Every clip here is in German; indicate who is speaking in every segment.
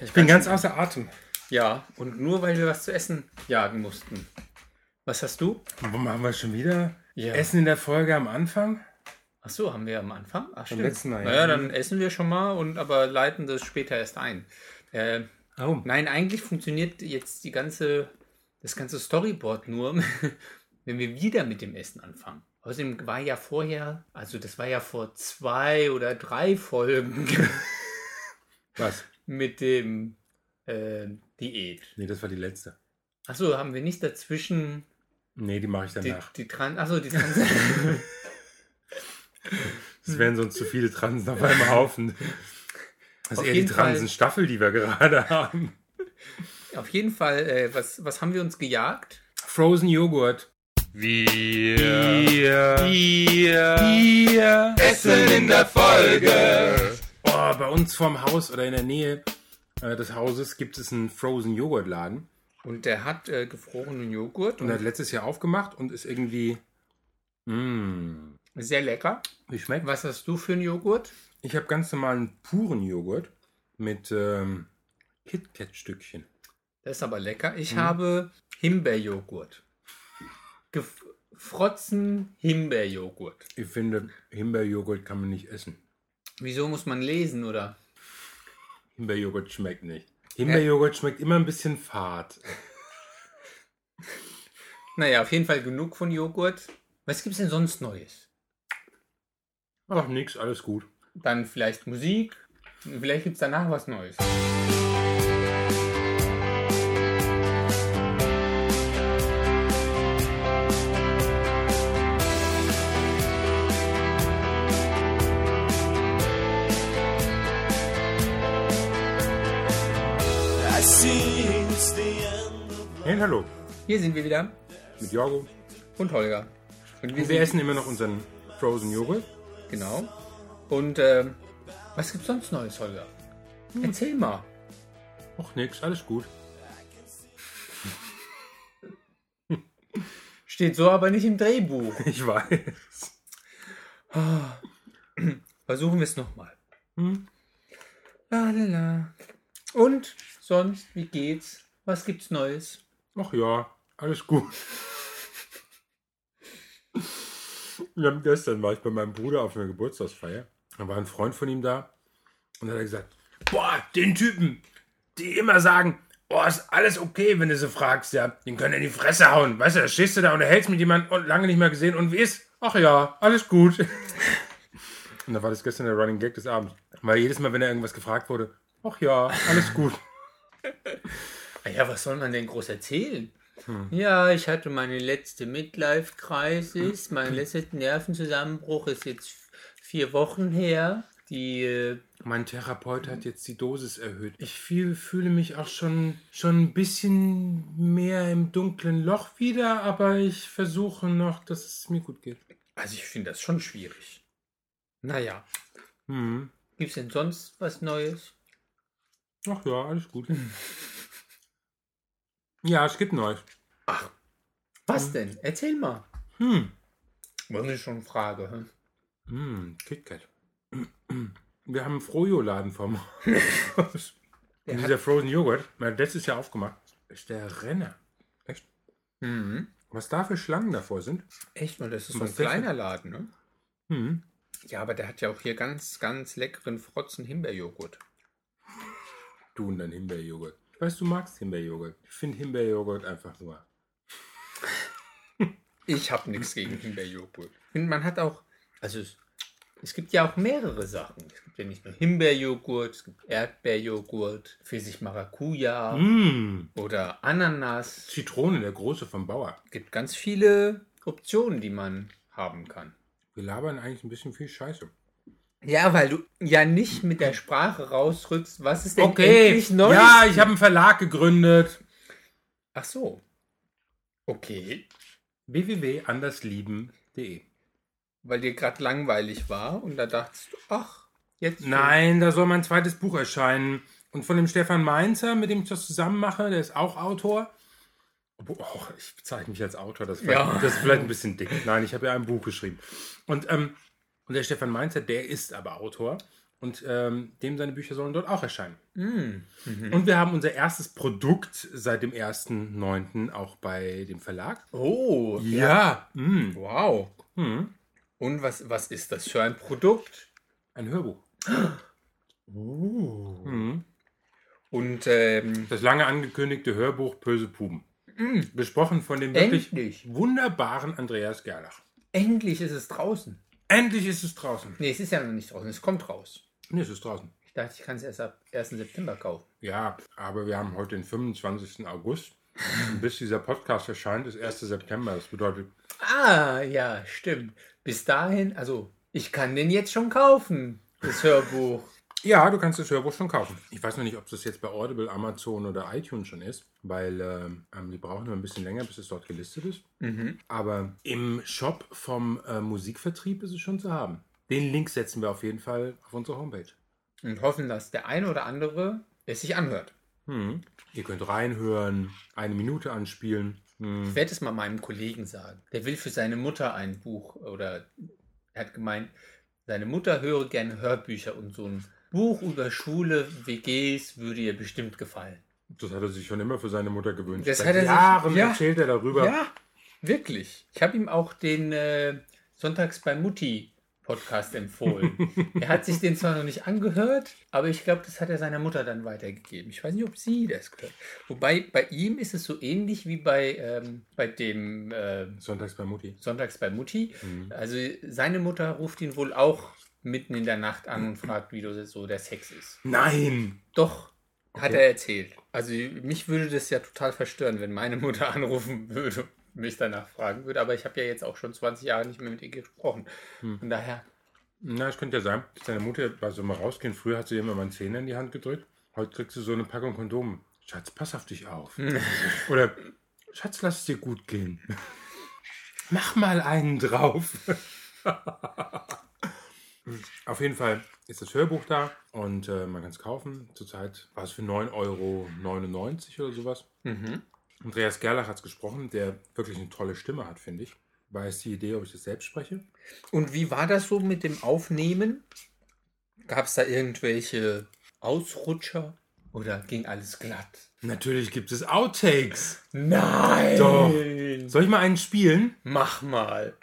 Speaker 1: Ich bin ganz außer Atem.
Speaker 2: Ja, und nur weil wir was zu essen jagen mussten. Was hast du?
Speaker 1: Machen wir schon wieder?
Speaker 2: Ja.
Speaker 1: Essen in der Folge am Anfang?
Speaker 2: Ach so, haben wir am Anfang? Ach, stimmt.
Speaker 1: letzten Mal, ja.
Speaker 2: Naja, dann essen wir schon mal und aber leiten das später erst ein. Äh,
Speaker 1: Oh.
Speaker 2: nein, eigentlich funktioniert jetzt die ganze, das ganze Storyboard nur, wenn wir wieder mit dem Essen anfangen. Außerdem war ja vorher, also das war ja vor zwei oder drei Folgen
Speaker 1: Was?
Speaker 2: mit dem äh, Diät.
Speaker 1: Nee, das war die letzte.
Speaker 2: Achso, haben wir nicht dazwischen
Speaker 1: Nee, die mache ich
Speaker 2: die,
Speaker 1: danach.
Speaker 2: die Trans... Achso, die Trans...
Speaker 1: Es wären sonst zu viele Transen auf einem Haufen. Das
Speaker 2: Auf
Speaker 1: ist eher die
Speaker 2: jeden Fall-
Speaker 1: Transenstaffel, die wir gerade haben.
Speaker 2: Auf jeden Fall, äh, was, was haben wir uns gejagt?
Speaker 1: Frozen Joghurt. Wir.
Speaker 3: Essen in der Folge.
Speaker 1: Oh, bei uns vorm Haus oder in der Nähe äh, des Hauses gibt es einen Frozen Joghurt Laden.
Speaker 2: Und der hat äh, gefrorenen Joghurt
Speaker 1: Und er hat
Speaker 2: und
Speaker 1: letztes Jahr aufgemacht und ist irgendwie. Mh,
Speaker 2: sehr lecker.
Speaker 1: wie schmeckt?
Speaker 2: Was hast du für einen Joghurt?
Speaker 1: Ich habe ganz normalen puren Joghurt mit ähm, KitKat-Stückchen.
Speaker 2: Das ist aber lecker. Ich
Speaker 1: Mhm.
Speaker 2: habe Himbeerjoghurt. Gefrotzen Himbeerjoghurt.
Speaker 1: Ich finde, Himbeerjoghurt kann man nicht essen.
Speaker 2: Wieso muss man lesen, oder?
Speaker 1: Himbeerjoghurt schmeckt nicht. Himbeerjoghurt schmeckt immer ein bisschen fad.
Speaker 2: Naja, auf jeden Fall genug von Joghurt. Was gibt's denn sonst Neues?
Speaker 1: Ach, nix, alles gut.
Speaker 2: Dann vielleicht Musik. Vielleicht gibt's danach was Neues.
Speaker 1: Hallo,
Speaker 2: Hier sind wir wieder.
Speaker 1: mit Jorgo.
Speaker 2: Und Holger. Und wir
Speaker 1: Wir
Speaker 2: sind
Speaker 1: essen immer noch unseren Frozen Joghurt.
Speaker 2: Genau. Und ähm, was gibt's sonst Neues, Holger? Erzähl mal.
Speaker 1: Ach, nix, alles gut.
Speaker 2: Steht so aber nicht im Drehbuch.
Speaker 1: Ich weiß.
Speaker 2: Versuchen wir es nochmal.
Speaker 1: Hm?
Speaker 2: La, la, la. Und sonst, wie geht's? Was gibt's Neues?
Speaker 1: Ach ja, alles gut. Haben gestern war ich bei meinem Bruder auf einer Geburtstagsfeier. Da war ein Freund von ihm da und hat er gesagt, boah, den Typen, die immer sagen, boah, ist alles okay, wenn du so fragst, ja, den können in die Fresse hauen. Weißt du, da stehst du da und erhältst mit jemandem und lange nicht mehr gesehen und wie ist? Ach ja, alles gut. Und da war das gestern der Running Gag des Abends. Weil jedes Mal, wenn er irgendwas gefragt wurde, ach ja, alles gut.
Speaker 2: Ah ja, was soll man denn groß erzählen? Ja, ich hatte meine letzte Midlife-Crisis. Mein letzter Nervenzusammenbruch ist jetzt vier Wochen her. Die, äh,
Speaker 1: Mein Therapeut hat jetzt die Dosis erhöht. Ich fühl, fühle mich auch schon, schon ein bisschen mehr im dunklen Loch wieder, aber ich versuche noch, dass es mir gut geht.
Speaker 2: also ich finde das schon schwierig. Naja,
Speaker 1: Hm.
Speaker 2: gibt's denn sonst was Neues?
Speaker 1: Ach ja, alles gut. Ja, es gibt Neues.
Speaker 2: Was denn? Erzähl mal.
Speaker 1: Hm.
Speaker 2: Was ist schon eine Frage? Hm?
Speaker 1: Hm, KitKat. Wir haben einen Frojo-Laden vom Haus. Dieser Frozen Joghurt, hat letztes Jahr aufgemacht, ist der Renner. Echt?
Speaker 2: Mhm.
Speaker 1: Was da für Schlangen davor sind?
Speaker 2: Echt mal, das ist so ein
Speaker 1: ist das
Speaker 2: kleiner Laden, ne?
Speaker 1: Hm.
Speaker 2: Ja, aber der hat ja auch hier ganz, ganz leckeren Frotzen Himbeerjoghurt.
Speaker 1: Du und dein Himbeerjoghurt. Ich weiß, du magst Himbeerjoghurt. Ich finde Himbeerjoghurt einfach nur.
Speaker 2: Ich habe nichts gegen Himbeerjoghurt. Ich finde, man hat auch, also es, es gibt ja auch mehrere Sachen. Es gibt ja nicht nur Himbeerjoghurt, es gibt Erdbeerjoghurt, Pfirsich-Maracuja
Speaker 1: Mmh.
Speaker 2: oder Ananas.
Speaker 1: Zitrone, der große vom Bauer.
Speaker 2: Es gibt ganz viele Optionen, die man haben kann.
Speaker 1: Wir labern eigentlich ein bisschen viel Scheiße.
Speaker 2: Ja, weil du ja nicht mit der Sprache rausrückst, was ist denn endlich Neues?
Speaker 1: Ja, ich habe einen Verlag gegründet.
Speaker 2: Ach so. Okay.
Speaker 1: www.anderslieben.de
Speaker 2: Weil dir gerade langweilig war und da dachtest du, ach, jetzt.
Speaker 1: Nein, da soll mein zweites Buch erscheinen. Und von dem Stefan Mainzer, mit dem ich das zusammen mache, der ist auch Autor. Oh, ich bezeichne mich als Autor, das ist, vielleicht,
Speaker 2: Ja.
Speaker 1: das ist vielleicht ein bisschen dick. Nein, ich habe ja ein Buch geschrieben. Und, ähm, und der Stefan Mainzer, der ist aber Autor Und ähm, dem seine Bücher sollen dort auch erscheinen.
Speaker 2: Mhm.
Speaker 1: Und wir haben unser erstes Produkt seit dem 1.9. auch bei dem Verlag.
Speaker 2: Oh,
Speaker 1: Ja. Mm.
Speaker 2: wow.
Speaker 1: Mhm.
Speaker 2: Und was, was ist das für ein Produkt?
Speaker 1: Ein Hörbuch. Mhm.
Speaker 2: Und ähm,
Speaker 1: Das lange angekündigte Hörbuch Böse Puben. Besprochen von dem wirklich
Speaker 2: Endlich.
Speaker 1: wunderbaren Andreas Gerlach.
Speaker 2: endlich ist es draußen.
Speaker 1: Endlich ist es draußen.
Speaker 2: Nee, es ist ja noch nicht draußen, es kommt raus.
Speaker 1: Nee, es ist draußen.
Speaker 2: Ich dachte, ich kann es erst ab 1. September kaufen.
Speaker 1: Ja, aber wir haben heute den 25. August. Und bis dieser Podcast erscheint, ist 1. September. Das bedeutet,
Speaker 2: Ah, ja, stimmt. Bis dahin, also, ich kann den jetzt schon kaufen, das Hörbuch.
Speaker 1: Ja, du kannst das Hörbuch schon kaufen. Ich weiß noch nicht, ob das jetzt bei Audible, Amazon oder iTunes schon ist, weil ähm, ähm, die brauchen nur ein bisschen länger, bis es dort gelistet ist. Aber im Shop vom äh, Musikvertrieb ist es schon zu haben. Den Link setzen wir auf jeden Fall auf unsere Homepage.
Speaker 2: Und hoffen, dass der eine oder andere es sich anhört.
Speaker 1: Hm. Ihr könnt reinhören, eine Minute anspielen. Hm.
Speaker 2: Ich werde es mal meinem Kollegen sagen. Der will für seine Mutter ein Buch oder er hat gemeint, seine Mutter höre gerne Hörbücher und so ein Buch über Schule, WGs würde ihr bestimmt gefallen.
Speaker 1: Das hat er sich schon immer für seine Mutter gewünscht.
Speaker 2: Das
Speaker 1: Seit
Speaker 2: hat er sich-
Speaker 1: Jahren
Speaker 2: ja.
Speaker 1: erzählt er darüber.
Speaker 2: Ja, wirklich. Ich habe ihm auch den äh, Sonntags bei Mutti Podcast empfohlen. er hat sich den zwar noch nicht angehört, aber ich glaube, das hat er seiner Mutter dann weitergegeben. Ich weiß nicht, ob sie das gehört. Wobei bei ihm ist es so ähnlich wie bei, ähm, bei dem äh,
Speaker 1: Sonntags bei Mutti.
Speaker 2: Sonntags bei Mutti. Also seine Mutter ruft ihn wohl auch mitten in der Nacht an und fragt, wie so der Sex ist.
Speaker 1: Nein!
Speaker 2: Doch, hat
Speaker 1: Okay.
Speaker 2: er erzählt. Also mich würde das ja total verstören, wenn meine Mutter anrufen würde und mich danach fragen würde. Aber ich habe ja jetzt auch schon 20 Jahre nicht mehr mit ihr gesprochen. Von daher,
Speaker 1: Na, es könnte ja sein, dass deine Mutter bei so mal rausgehen. Früher hat sie immer mal einen Zehner in die Hand gedrückt. Heute kriegst du so eine Packung Kondome. Schatz, pass auf dich auf. Oder Schatz, lass es dir gut gehen. Mach mal einen drauf. Auf jeden Fall ist das Hörbuch da und äh, man kann es kaufen. Zurzeit war es für 9,99 Euro oder sowas. Andreas Gerlach hat es gesprochen, der wirklich eine tolle Stimme hat, finde ich. War es die Idee, ob ich das selbst spreche?
Speaker 2: und wie war das so mit dem Aufnehmen? Gab es da irgendwelche Ausrutscher oder ging alles glatt?
Speaker 1: Natürlich gibt es Outtakes.
Speaker 2: Nein!
Speaker 1: Doch. Soll ich mal einen spielen?
Speaker 2: Mach mal.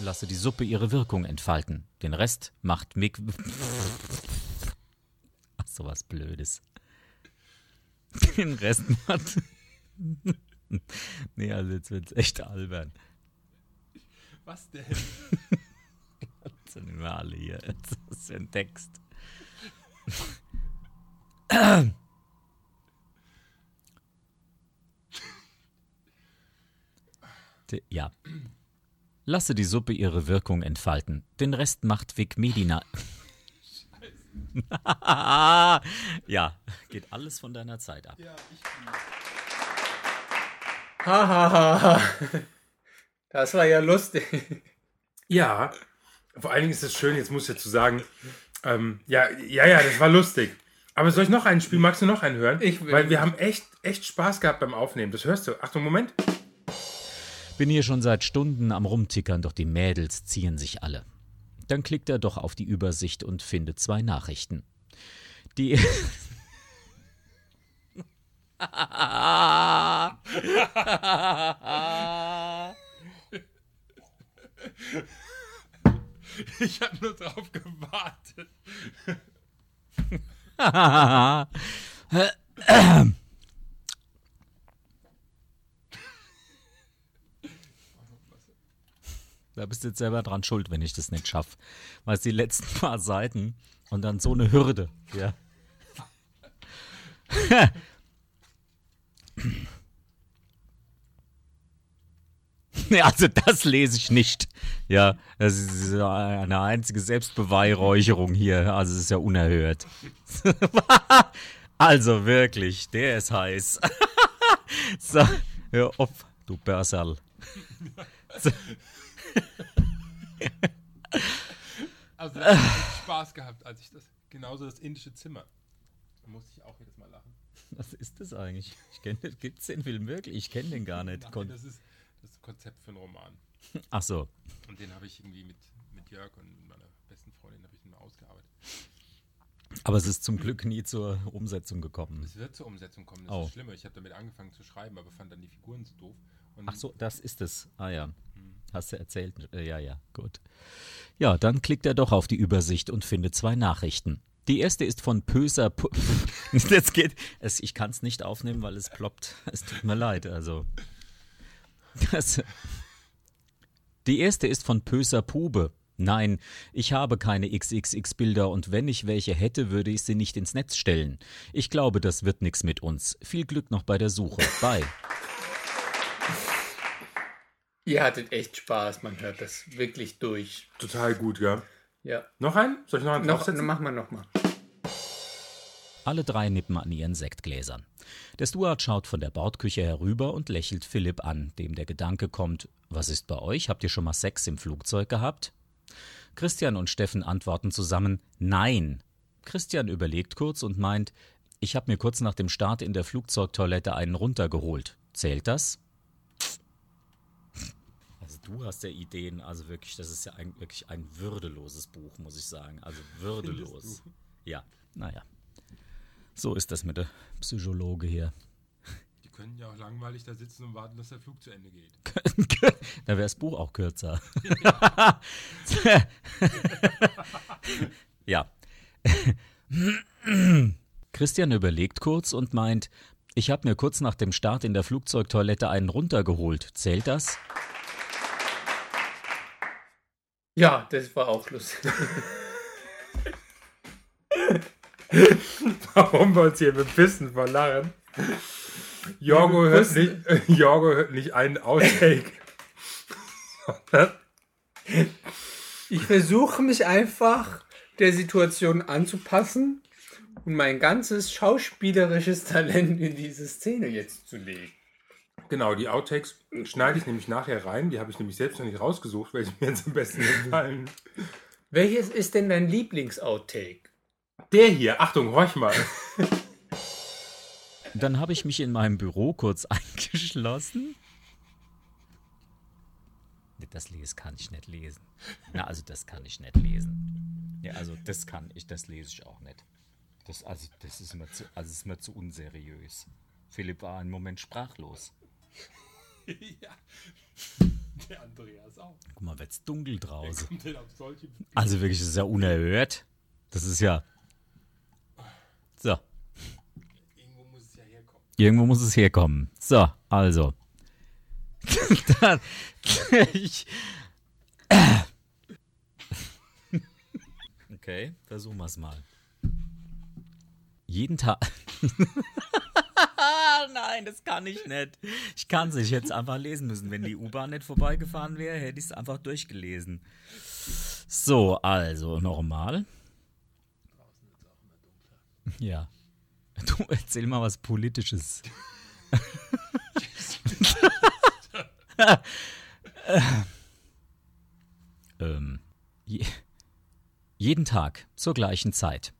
Speaker 4: Lasse die Suppe ihre Wirkung entfalten. Den Rest macht Mick. Ach, sowas Blödes. Den Rest macht. nee, also jetzt wird's echt albern.
Speaker 3: Was denn?
Speaker 4: Jetzt sind wir alle hier. Jetzt ist ein Text. Ja. Lasse die Suppe ihre Wirkung entfalten. Den Rest macht Vic Medina. ja, geht alles von deiner Zeit ab.
Speaker 3: Ja, ich.
Speaker 2: Hahaha. Das war ja lustig.
Speaker 1: Ja. Vor allen Dingen ist es schön, jetzt muss ich dazu sagen, ähm, ja, ja, ja, das war lustig. Aber soll ich noch einen spielen? Magst du noch einen hören?
Speaker 2: Ich will-
Speaker 1: Weil wir haben echt, echt Spaß gehabt beim Aufnehmen. Das hörst du. Achtung, Moment.
Speaker 4: Bin hier schon seit Stunden am Rumtickern, doch die Mädels ziehen sich alle. Dann klickt er doch auf die Übersicht und findet zwei Nachrichten. Die.
Speaker 3: Ich habe nur drauf gewartet.
Speaker 4: Da bist du jetzt selber dran schuld, wenn ich das nicht schaffe. Weil es die letzten paar Seiten und dann so eine Hürde. Ja. Nee, also das lese ich nicht. Ja, das ist eine einzige Selbstbeweihräucherung hier. Also es ist ja unerhört. also wirklich, der ist heiß. so, hör auf, du Börserl.
Speaker 3: Also, ich Spaß gehabt, als ich das. Genauso das indische Zimmer. Da musste ich auch jedes Mal lachen.
Speaker 4: Was ist das eigentlich? Ich kenne, gibt's den Film wirklich? Ich kenne den gar nicht.
Speaker 3: Nein, das ist das Konzept für einen Roman.
Speaker 4: Ach so.
Speaker 3: Und den habe ich irgendwie mit, mit Jörg und meiner besten Freundin habe ich den mal ausgearbeitet.
Speaker 4: Aber es ist zum Glück nie zur Umsetzung gekommen.
Speaker 3: Es wird zur Umsetzung kommen, das
Speaker 4: Oh.
Speaker 3: ist schlimmer. Ich habe damit angefangen zu schreiben, aber fand dann die Figuren so doof.
Speaker 4: Ach so, das ist es. Ah ja. Hast du erzählt? Äh, Ja, ja, gut. Ja, dann klickt er doch auf die Übersicht und findet zwei Nachrichten. Die erste ist von Pöser. Pu Jetzt geht es. Ich kann es nicht aufnehmen, weil es ploppt. Es tut mir leid. Also. Das, die erste ist von Pöser Pube. Nein, ich habe keine XXX-Bilder und wenn ich welche hätte, würde ich sie nicht ins Netz stellen. Ich glaube, das wird nix mit uns. Viel Glück noch bei der Suche. Bye.
Speaker 2: Ihr hattet echt Spaß, man hört das wirklich durch.
Speaker 1: Total gut, ja.
Speaker 2: Ja.
Speaker 1: Noch einen? Soll ich noch einen
Speaker 2: Noch,
Speaker 1: draufsetzen?
Speaker 2: mach mal nochmal.
Speaker 4: Alle drei nippen an ihren Sektgläsern. Der Stuart schaut von der Bordküche herüber und lächelt Philipp an, dem der Gedanke kommt: Was ist bei euch? Habt ihr schon mal Sex im Flugzeug gehabt? Christian und Steffen antworten zusammen: Nein. Christian überlegt kurz und meint: Ich habe mir kurz nach dem Start in der Flugzeugtoilette einen runtergeholt. Zählt das? Du hast ja Ideen, also wirklich, das ist ja ein, wirklich ein würdeloses Buch, muss ich sagen. Also würdelos. Ja, naja. So ist das mit der Psychologe hier.
Speaker 3: die können ja auch langweilig da sitzen und warten, dass der Flug zu Ende geht.
Speaker 4: da wäre das Buch auch kürzer. ja. Christian überlegt kurz und meint, ich habe mir kurz nach dem Start in der Flugzeugtoilette einen runtergeholt. Zählt das?
Speaker 2: Ja, das war auch lustig.
Speaker 1: Warum wir uns hier bepissen vor Lachen? Jorgo hört, nicht, Jorgo hört nicht einen Outtake.
Speaker 2: Ich versuche mich einfach der Situation anzupassen und mein ganzes schauspielerisches Talent in diese Szene jetzt zu legen.
Speaker 1: Genau, die Outtakes schneide ich nämlich nachher rein. Die habe ich nämlich selbst noch nicht rausgesucht, welche mir jetzt am besten gefallen.
Speaker 2: Welches ist denn dein Lieblings-Outtake?
Speaker 1: Der hier, Achtung, horch mal.
Speaker 4: Dann habe ich mich in meinem Büro kurz eingeschlossen. Das lese kann ich nicht lesen. Na, also das kann ich nicht lesen. Ja, also das kann ich, das lese ich auch nicht. Das, also, das ist mir zu, also ist mir zu unseriös. Philipp war einen Moment sprachlos.
Speaker 3: ja. Der Andreas auch.
Speaker 4: Guck mal, wird's dunkel draußen. Also wirklich, das ist ja unerhört. Das ist ja. So.
Speaker 3: Irgendwo muss es ja herkommen.
Speaker 4: Irgendwo muss es herkommen. So, also. Ich, okay, versuchen wir es mal. Jeden Tag. Nein, das kann ich nicht. Ich kann es nicht. Ich hätte es einfach lesen müssen. Wenn die U-Bahn nicht vorbeigefahren wäre, hätte ich es einfach durchgelesen. So, also nochmal. Ja. Du erzähl mal was Politisches. ähm, je, jeden Tag zur gleichen Zeit.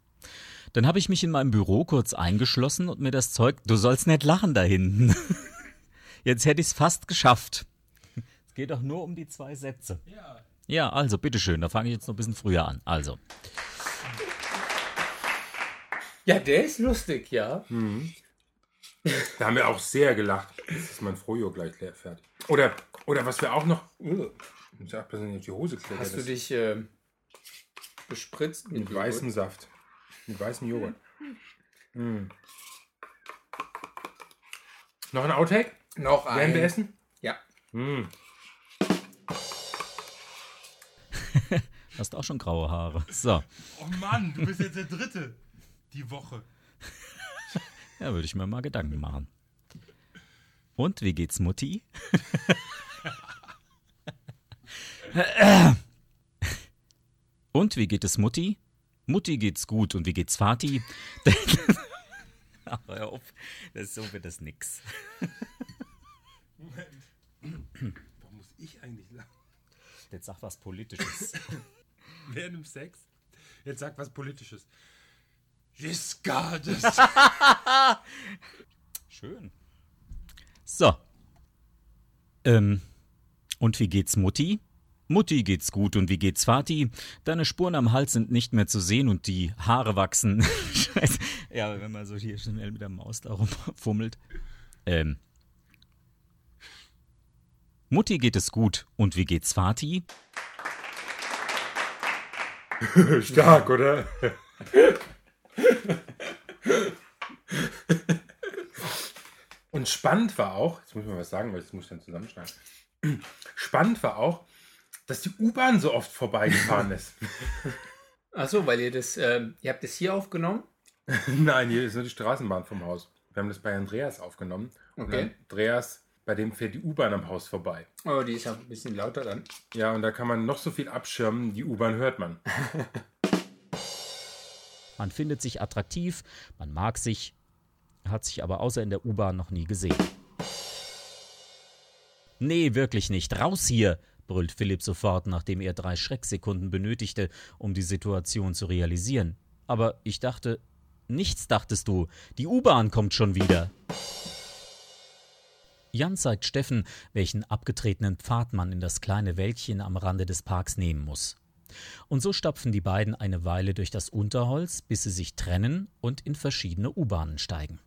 Speaker 4: Dann habe ich mich in meinem Büro kurz eingeschlossen und mir das Zeug. Du sollst nicht lachen da hinten. Jetzt hätte ich es fast geschafft. Es geht doch nur um die zwei Sätze.
Speaker 3: Ja.
Speaker 4: Ja, also bitteschön, da fange ich jetzt noch ein bisschen früher an. Also,
Speaker 2: Ja, der ist lustig, ja.
Speaker 1: Da haben wir auch sehr gelacht. Jetzt ist mein Frojo gleich leer fertig. Oder, oder was wir auch noch. Uh, ich muss auf die Hose klettert.
Speaker 2: Hast du dich äh, bespritzt
Speaker 1: Mit weißem Saft. Mit weißem Joghurt. Mm. Noch ein Outtake?
Speaker 2: Noch
Speaker 1: Werden wir
Speaker 2: ein.
Speaker 1: essen?
Speaker 2: Ja.
Speaker 1: Mm.
Speaker 4: hast auch schon graue Haare. So,
Speaker 3: Oh Mann, du bist jetzt der Dritte. Die Woche.
Speaker 4: ja, würde ich mir mal Gedanken machen. Und wie geht's Mutti? Und wie geht es Mutti? Mutti geht's gut. Und wie geht's Vati? Ach, hör auf. Das, so wird das nix.
Speaker 3: Moment. Warum muss ich eigentlich sagen?
Speaker 4: Jetzt sag was Politisches.
Speaker 3: Während dem Sex? Jetzt sag was Politisches. Giscard
Speaker 4: Schön. So. Ähm, Und wie geht's Mutti? Mutti geht's gut und wie geht's Vati? Deine Spuren am Hals sind nicht mehr zu sehen und die Haare wachsen. Scheiße. Ja, wenn man so hier schnell mit der Maus da rumfummelt. Ähm. Mutti geht es gut und wie geht's Vati?
Speaker 1: Stark, oder? Und spannend war auch, jetzt muss ich mal was sagen, weil das muss ich dann zusammenschneiden. Spannend war auch, dass die U-Bahn so oft vorbeigefahren ist.
Speaker 2: Achso, weil ihr das, ähm, ihr habt das hier aufgenommen?
Speaker 1: Nein, hier ist nur die Straßenbahn vom Haus. Wir haben das bei Andreas aufgenommen. Und
Speaker 2: Okay.
Speaker 1: Andreas, bei dem fährt die U-Bahn am Haus vorbei.
Speaker 2: Oh, die ist ja ein bisschen lauter dann.
Speaker 1: Ja, und da kann man noch so viel abschirmen, die U-Bahn hört man.
Speaker 4: Man findet sich attraktiv, man mag sich, hat sich aber außer in der U-Bahn noch nie gesehen. Nee, wirklich nicht. Raus hier! Brüllt Philipp sofort, nachdem er drei Schrecksekunden benötigte, um die Situation zu realisieren. Aber ich dachte, nichts dachtest du. Die U-Bahn kommt schon wieder. Jan zeigt Steffen, welchen abgetretenen Pfad man in das kleine Wäldchen am Rande des Parks nehmen muss. Und so stapfen die beiden eine Weile durch das Unterholz, bis sie sich trennen und in verschiedene U-Bahnen steigen.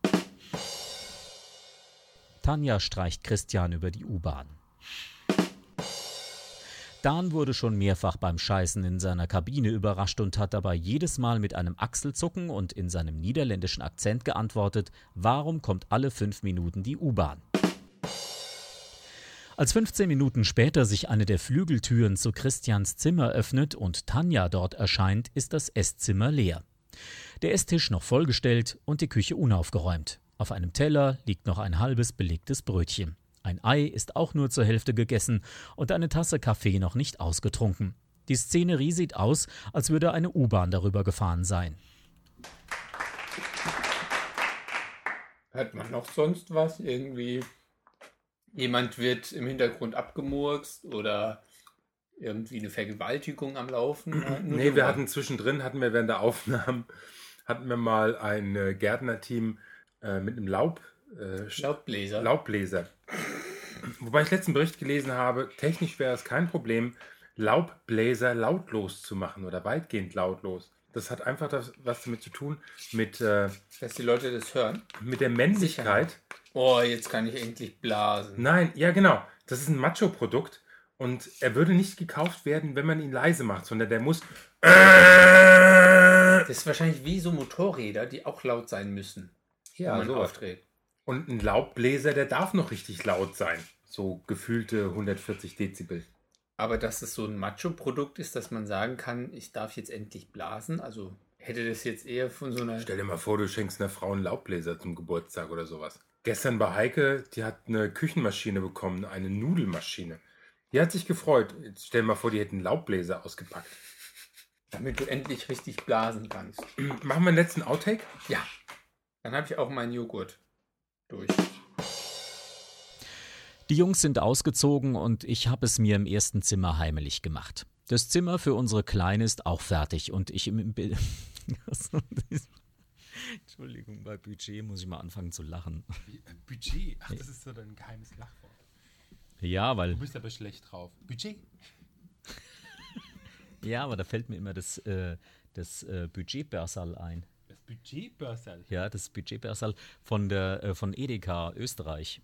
Speaker 4: Tanja streicht Christian über die U-Bahn. Dan wurde schon mehrfach beim Scheißen in seiner Kabine überrascht und hat dabei jedes Mal mit einem Achselzucken und in seinem niederländischen Akzent geantwortet, warum kommt alle fünf Minuten die U-Bahn? Als 15 Minuten später sich eine der Flügeltüren zu Christians Zimmer öffnet und Tanja dort erscheint, ist das Esszimmer leer. Der Esstisch noch vollgestellt und die Küche unaufgeräumt. Auf einem Teller liegt noch ein halbes belegtes Brötchen. Ein Ei ist auch nur zur Hälfte gegessen und eine Tasse Kaffee noch nicht ausgetrunken. Die Szenerie sieht aus, als würde eine U-Bahn darüber gefahren sein.
Speaker 2: Hört man noch sonst was? Irgendwie jemand wird im Hintergrund abgemurkst oder irgendwie eine Vergewaltigung am Laufen? Nur
Speaker 1: Nee, wir hatten zwischendrin, hatten wir während der Aufnahmen, hatten wir mal ein äh, Gärtnerteam äh, mit einem Laub, äh,
Speaker 2: Laubbläser.
Speaker 1: Laubbläser. Wobei ich letzten Bericht gelesen habe, technisch wäre es kein Problem, Laubbläser lautlos zu machen oder weitgehend lautlos. Das hat einfach das, was damit zu tun mit, äh,
Speaker 2: Dass die Leute das hören.
Speaker 1: mit der Männlichkeit.
Speaker 2: Oh, jetzt kann ich endlich blasen.
Speaker 1: Nein, ja genau. Das ist ein Macho-Produkt und er würde nicht gekauft werden, wenn man ihn leise macht, sondern der muss.
Speaker 2: Das ist wahrscheinlich wie so Motorräder, die auch laut sein müssen.
Speaker 1: Ja,
Speaker 2: wenn man
Speaker 1: sowas.
Speaker 2: auftritt.
Speaker 1: Und ein Laubbläser, der darf noch richtig laut sein. So gefühlte 140 Dezibel.
Speaker 2: Aber dass es so ein Macho-Produkt ist, dass man sagen kann, ich darf jetzt endlich blasen. Also hätte das jetzt eher von so einer.
Speaker 1: Stell dir mal vor, du schenkst einer Frau einen Laubbläser zum Geburtstag oder sowas. Gestern bei Heike, die hat eine Küchenmaschine bekommen, eine Nudelmaschine. Die hat sich gefreut. Jetzt stell dir mal vor, die hätten einen Laubbläser ausgepackt.
Speaker 2: Damit du endlich richtig blasen kannst.
Speaker 1: Machen wir einen letzten Outtake?
Speaker 2: Ja. Dann habe ich auch meinen Joghurt durch.
Speaker 4: Die Jungs sind ausgezogen und ich habe es mir im ersten Zimmer heimelig gemacht. Das Zimmer für unsere Kleine ist auch fertig und ich im Bild. Entschuldigung, bei Budget muss ich mal anfangen zu lachen.
Speaker 3: Äh, Budget. Ach, das ist so dein geheimes Lachwort.
Speaker 4: Ja, weil
Speaker 3: Du bist aber schlecht drauf. Budget.
Speaker 4: ja, aber da fällt mir immer das, äh, das äh, Budgetbörsal ein.
Speaker 3: Das Budgetbörsal.
Speaker 4: Ja, das Budgetbörsal von der äh, von Edeka Österreich.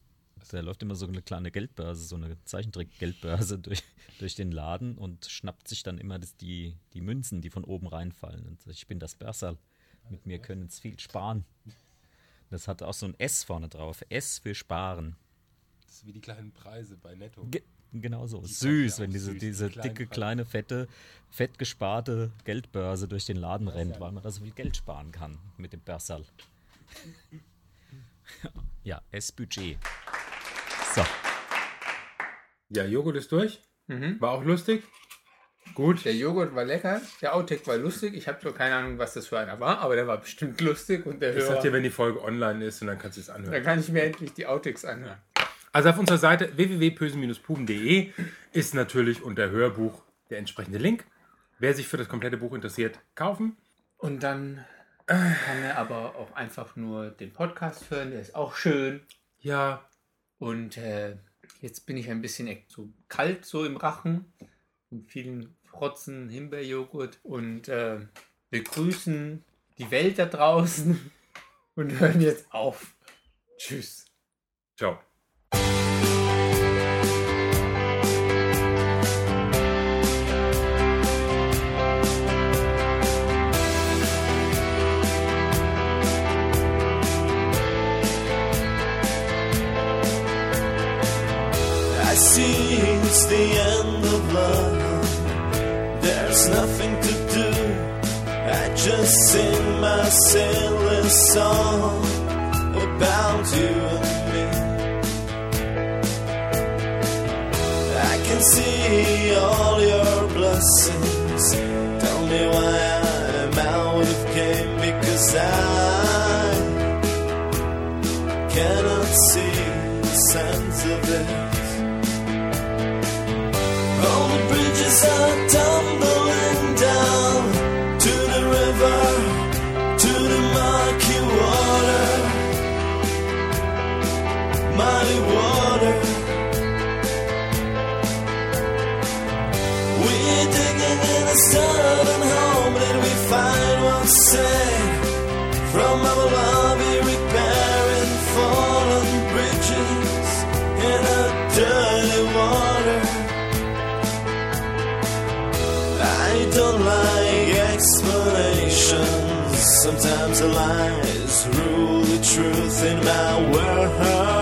Speaker 4: Da läuft immer so eine kleine Geldbörse, so eine Zeichentrick-Geldbörse durch, durch den Laden und schnappt sich dann immer das, die, die Münzen, die von oben reinfallen. Und ich bin das Börsal. Mit mir können es viel sparen. Das hat auch so ein S vorne drauf. S für Sparen.
Speaker 3: Ist wie die kleinen Preise bei Netto.
Speaker 4: Ge genau so.
Speaker 3: Die
Speaker 4: Süß, wenn diese,
Speaker 3: süß,
Speaker 4: diese
Speaker 3: die
Speaker 4: dicke,
Speaker 3: Preise.
Speaker 4: kleine, fette, fett gesparte Geldbörse durch den Laden rennt, weil man da so viel Geld sparen kann mit dem Börsal. ja, S-Budget. So,
Speaker 1: Ja, Joghurt ist durch.
Speaker 2: Mhm.
Speaker 1: War auch lustig. Gut.
Speaker 2: Der Joghurt war lecker, der Outtake war lustig. Ich habe zwar keine Ahnung, was das für einer war, aber der war bestimmt lustig und der
Speaker 1: Ich sag dir,
Speaker 2: Hörer.
Speaker 1: wenn die Folge online ist und dann kannst du es anhören.
Speaker 2: Dann kann ich mir endlich die Outtakes anhören.
Speaker 1: Also auf unserer Seite www.pösen-puben.de ist natürlich unter Hörbuch der entsprechende Link. Wer sich für das komplette Buch interessiert, kaufen.
Speaker 2: Und dann kann er aber auch einfach nur den Podcast hören, der ist auch schön.
Speaker 1: Ja,
Speaker 2: Und äh, Jetzt bin ich ein bisschen so kalt so im Rachen mit vielen Frotzen Himbeerjoghurt und äh, wir grüßen die Welt da draußen und hören jetzt auf. Tschüss.
Speaker 1: Ciao.
Speaker 5: I see it's the end of love. There's nothing to do. I just sing my silly song about you can see all your blessings. Tell me why I'm out of game because I cannot see the sense of it. All the bridges are tumbling from our love, repairing fallen bridges in a dirty water. I don't like explanations. Sometimes the lies rule the truth in my world.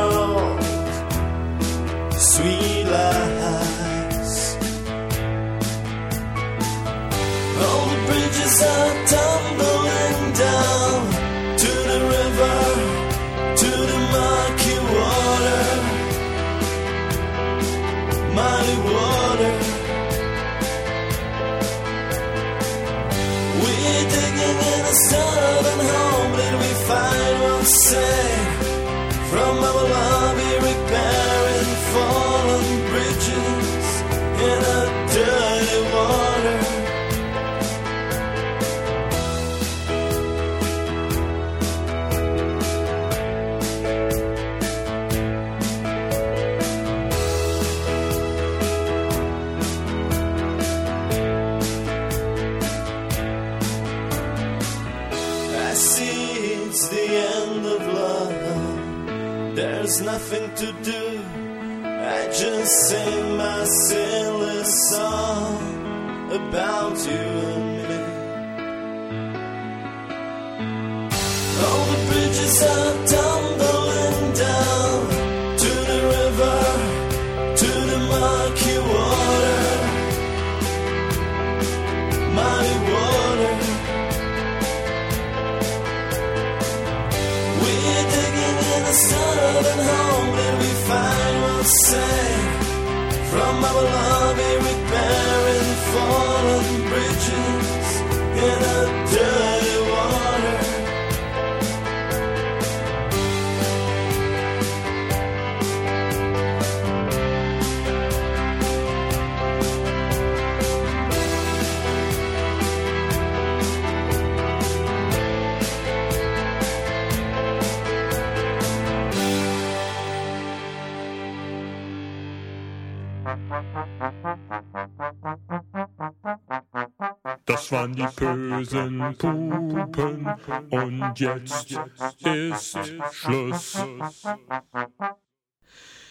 Speaker 6: Das waren die bösen Pupen und jetzt ist Schluss.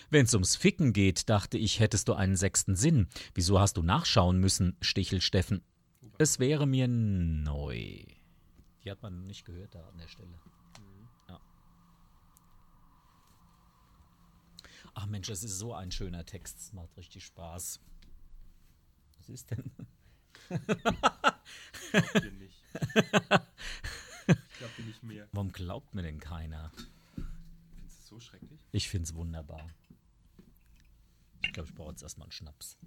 Speaker 4: Wenn's ums Ficken geht, dachte ich, hättest du einen sechsten Sinn. Wieso hast du nachschauen müssen, Stichel Steffen? Es wäre mir neu. Die hat man nicht gehört da an der Stelle. Ja. Ach Mensch, das ist so ein schöner Text. Es macht richtig Spaß. Was ist denn?
Speaker 3: Hier nicht. Ich glaube nicht mehr.
Speaker 4: Warum glaubt mir denn keiner?
Speaker 3: Findest du es so schrecklich?
Speaker 4: Ich find's wunderbar. Ich glaube, ich brauche jetzt erstmal einen Schnaps.